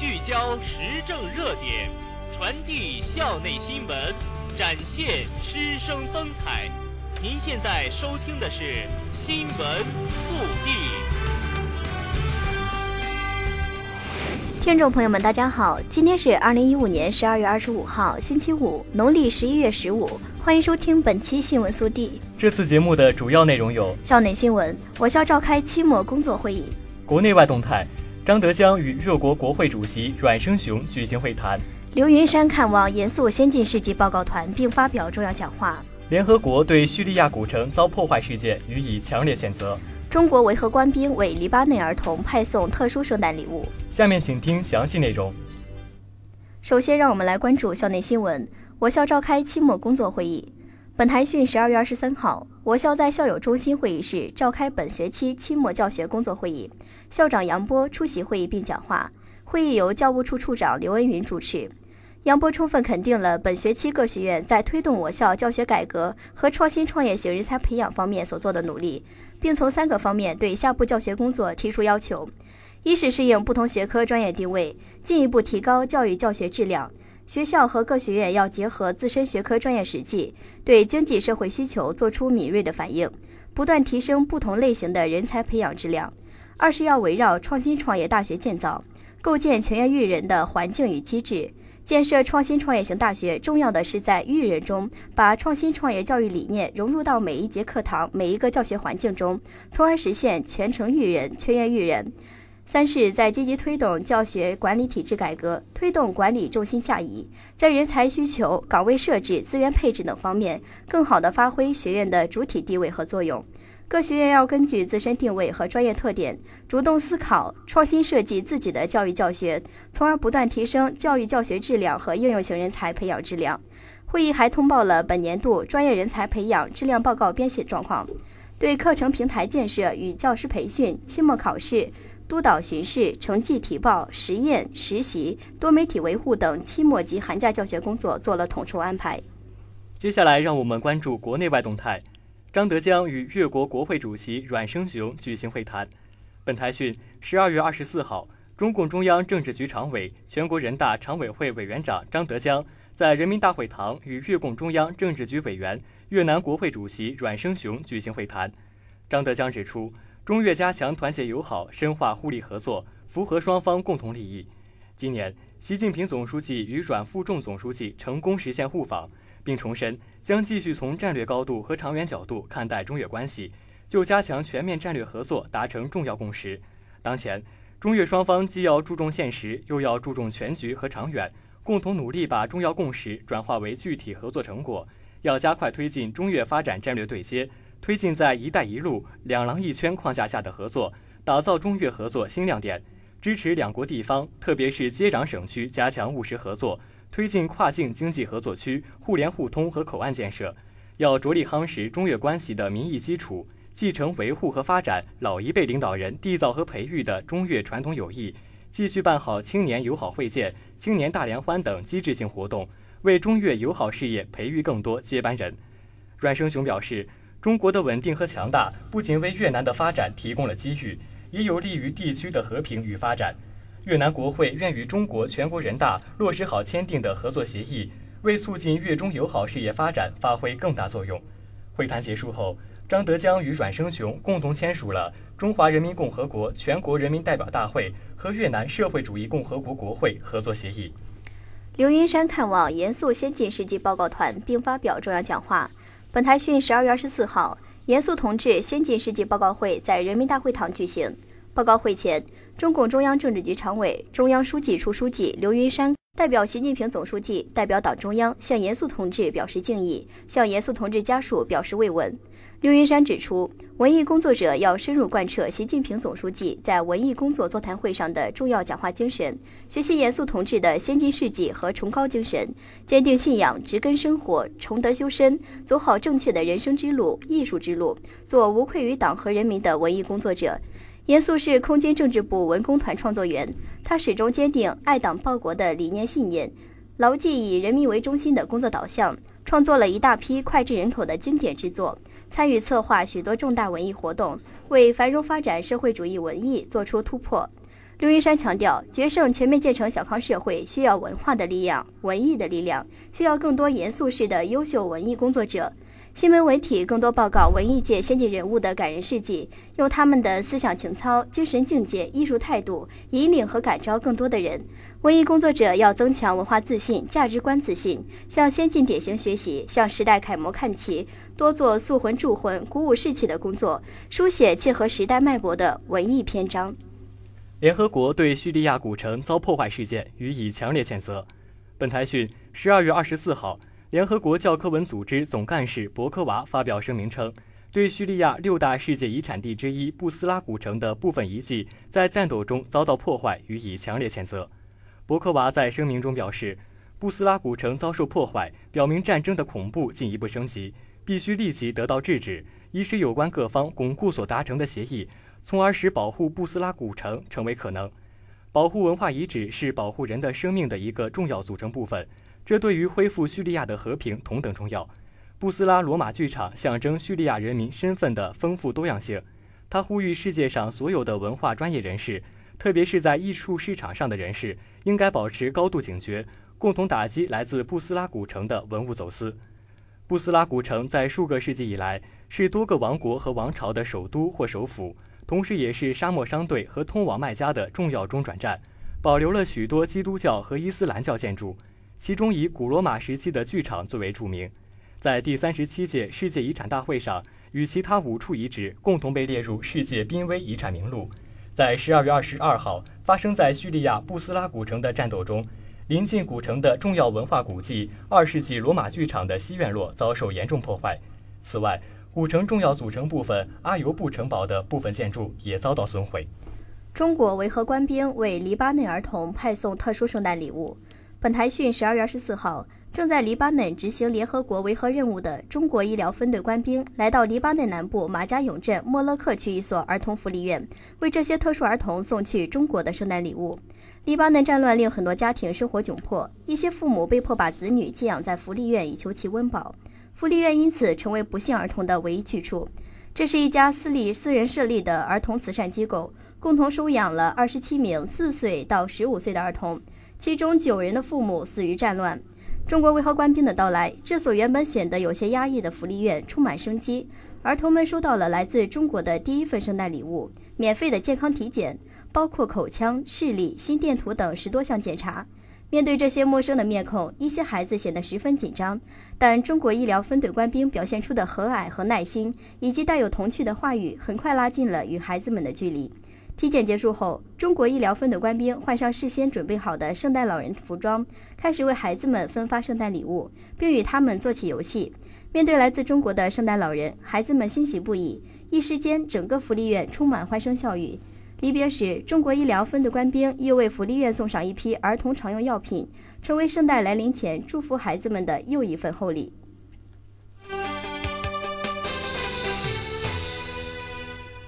聚焦时政热点，传递校内新闻，展现师生风采。您现在收听的是《新闻速递》。听众朋友们，大家好，今天是二零一五年十二月二十五号，星期五，农历十一月十五。欢迎收听本期新闻速递。这次节目的主要内容有：校内新闻，我校召开期末工作会议；国内外动态，张德江与越国国会主席阮生雄举行会谈；刘云山看望严肃先进事迹报告团并发表重要讲话；联合国对叙利亚古城遭破坏事件予以强烈谴责。中国维和官兵为黎巴嫩儿童派送特殊圣诞礼物。下面请听详细内容。首先，让我们来关注校内新闻。我校召开期末工作会议。本台讯，十二月二十三号，我校在校友中心会议室召开本学期期末教学工作会议，校长杨波出席会议并讲话。会议由教务处处长刘恩云主持。杨波充分肯定了本学期各学院在推动我校教学改革和创新创业型人才培养方面所做的努力，并从三个方面对下步教学工作提出要求：一是适应不同学科专业定位，进一步提高教育教学质量；学校和各学院要结合自身学科专业实际，对经济社会需求做出敏锐的反应，不断提升不同类型的人才培养质量；二是要围绕创新创业大学建造，构建全员育人的环境与机制。建设创新创业型大学，重要的是在育人中把创新创业教育理念融入到每一节课堂、每一个教学环境中，从而实现全程育人、全员育人。三是，在积极推动教学管理体制改革，推动管理重心下移，在人才需求、岗位设置、资源配置等方面，更好地发挥学院的主体地位和作用。各学院要根据自身定位和专业特点，主动思考、创新设计自己的教育教学，从而不断提升教育教学质量和应用型人才培养质量。会议还通报了本年度专业人才培养质量报告编写状况，对课程平台建设与教师培训、期末考试、督导巡视、成绩提报、实验、实习、多媒体维护等期末及寒假教学工作做了统筹安排。接下来，让我们关注国内外动态。张德江与越国国会主席阮生雄举行会谈。本台讯，十二月二十四号，中共中央政治局常委、全国人大常委会委员长张德江在人民大会堂与越共中央政治局委员、越南国会主席阮生雄举行会谈。张德江指出，中越加强团结友好，深化互利合作，符合双方共同利益。今年，习近平总书记与阮富仲总书记成功实现互访。并重申将继续从战略高度和长远角度看待中越关系，就加强全面战略合作达成重要共识。当前，中越双方既要注重现实，又要注重全局和长远，共同努力把重要共识转化为具体合作成果。要加快推进中越发展战略对接，推进在“一带一路”两廊一圈框架下的合作，打造中越合作新亮点。支持两国地方，特别是接壤省区加强务实合作。推进跨境经济合作区互联互通和口岸建设，要着力夯实中越关系的民意基础，继承维护和发展老一辈领导人缔造和培育的中越传统友谊，继续办好青年友好会见、青年大联欢等机制性活动，为中越友好事业培育更多接班人。阮生雄表示，中国的稳定和强大不仅为越南的发展提供了机遇，也有利于地区的和平与发展。越南国会愿与中国全国人大落实好签订的合作协议，为促进越中友好事业发展发挥更大作用。会谈结束后，张德江与阮生雄共同签署了《中华人民共和国全国人民代表大会和越南社会主义共和国国会合作协议》。刘云山看望严肃先进事迹报告团并发表重要讲话。本台讯，十二月二十四号，严肃同志先进事迹报告会在人民大会堂举行。报告会前，中共中央政治局常委、中央书记处书记刘云山代表习近平总书记、代表党中央向严肃同志表示敬意，向严肃同志家属表示慰问。刘云山指出，文艺工作者要深入贯彻习近平总书记在文艺工作座谈会上的重要讲话精神，学习严肃同志的先进事迹和崇高精神，坚定信仰，植根生活，崇德修身，走好正确的人生之路、艺术之路，做无愧于党和人民的文艺工作者。严肃是空军政治部文工团创作员，他始终坚定爱党报国的理念信念，牢记以人民为中心的工作导向，创作了一大批脍炙人口的经典之作。参与策划许多重大文艺活动，为繁荣发展社会主义文艺做出突破。刘云山强调，决胜全面建成小康社会需要文化的力量、文艺的力量，需要更多严肃式的优秀文艺工作者。新闻媒体更多报告文艺界先进人物的感人事迹，用他们的思想情操、精神境界、艺术态度引领和感召更多的人。文艺工作者要增强文化自信、价值观自信，向先进典型学习，向时代楷模看齐，多做塑魂铸魂、鼓舞士气的工作，书写契合时代脉搏的文艺篇章。联合国对叙利亚古城遭破坏事件予以强烈谴责。本台讯，十二月二十四号。联合国教科文组织总干事博科娃发表声明称，对叙利亚六大世界遗产地之一布斯拉古城的部分遗迹在战斗中遭到破坏予以强烈谴责。博科娃在声明中表示，布斯拉古城遭受破坏，表明战争的恐怖进一步升级，必须立即得到制止，以使有关各方巩固所达成的协议，从而使保护布斯拉古城成为可能。保护文化遗址是保护人的生命的一个重要组成部分。这对于恢复叙利亚的和平同等重要。布斯拉罗马剧场象征叙利亚人民身份的丰富多样性。他呼吁世界上所有的文化专业人士，特别是在艺术市场上的人士，应该保持高度警觉，共同打击来自布斯拉古城的文物走私。布斯拉古城在数个世纪以来是多个王国和王朝的首都或首府，同时也是沙漠商队和通往麦加的重要中转站，保留了许多基督教和伊斯兰教建筑。其中以古罗马时期的剧场最为著名，在第三十七届世界遗产大会上，与其他五处遗址共同被列入世界濒危遗产名录。在十二月二十二号发生在叙利亚布斯拉古城的战斗中，临近古城的重要文化古迹二世纪罗马剧场的西院落遭受严重破坏。此外，古城重要组成部分阿尤布城堡的部分建筑也遭到损毁。中国维和官兵为黎巴嫩儿童派送特殊圣诞礼物。本台讯，十二月二十四号，正在黎巴嫩执行联合国维和任务的中国医疗分队官兵来到黎巴嫩南部马加永镇莫勒克区一所儿童福利院，为这些特殊儿童送去中国的圣诞礼物。黎巴嫩战乱令很多家庭生活窘迫，一些父母被迫把子女寄养在福利院以求其温饱，福利院因此成为不幸儿童的唯一去处。这是一家私立私人设立的儿童慈善机构，共同收养了二十七名四岁到十五岁的儿童。其中九人的父母死于战乱。中国维和官兵的到来，这所原本显得有些压抑的福利院充满生机。儿童们收到了来自中国的第一份圣诞礼物——免费的健康体检，包括口腔、视力、心电图等十多项检查。面对这些陌生的面孔，一些孩子显得十分紧张。但中国医疗分队官兵表现出的和蔼和耐心，以及带有童趣的话语，很快拉近了与孩子们的距离。体检结束后，中国医疗分队官兵换上事先准备好的圣诞老人服装，开始为孩子们分发圣诞礼物，并与他们做起游戏。面对来自中国的圣诞老人，孩子们欣喜不已，一时间整个福利院充满欢声笑语。离别时，中国医疗分队官兵又为福利院送上一批儿童常用药品，成为圣诞来临前祝福孩子们的又一份厚礼。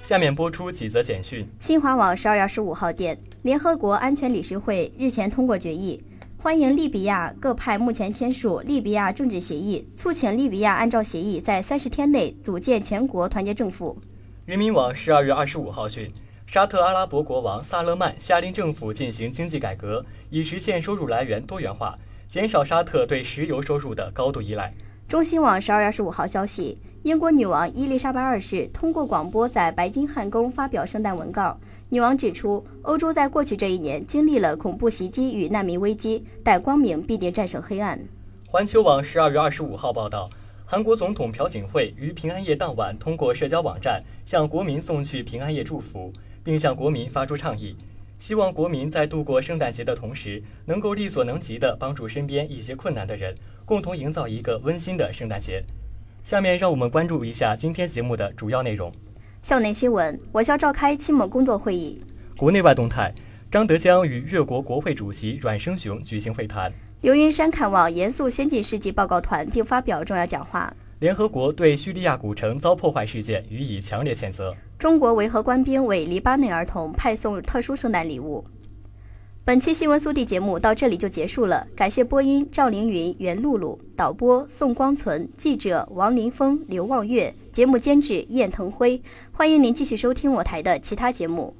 下面播出几则简讯。新华网十二月二十五号电，联合国安全理事会日前通过决议，欢迎利比亚各派目前签署利比亚政治协议，促请利比亚按照协议在三十天内组建全国团结政府。人民网十二月二十五号讯，沙特阿拉伯国王萨勒曼下令政府进行经济改革，以实现收入来源多元化，减少沙特对石油收入的高度依赖。中新网十二月二十五号消息，英国女王伊丽莎白二世通过广播在白金汉宫发表圣诞文告。女王指出，欧洲在过去这一年经历了恐怖袭击与难民危机，但光明必定战胜黑暗。环球网十二月二十五号报道，韩国总统朴槿惠于平安夜当晚通过社交网站向国民送去平安夜祝福，并向国民发出倡议。希望国民在度过圣诞节的同时，能够力所能及地帮助身边一些困难的人，共同营造一个温馨的圣诞节。下面让我们关注一下今天节目的主要内容。校内新闻：我校召开期末工作会议。国内外动态：张德江与越国国会主席阮生雄举行会谈。刘云山看望严肃先进事迹报告团，并发表重要讲话。联合国对叙利亚古城遭破坏事件予以强烈谴责。中国维和官兵为黎巴嫩儿童派送特殊圣诞礼物。本期新闻速递节目到这里就结束了，感谢播音赵凌云、袁露露，导播宋光存，记者王林峰、刘望月，节目监制燕腾辉。欢迎您继续收听我台的其他节目。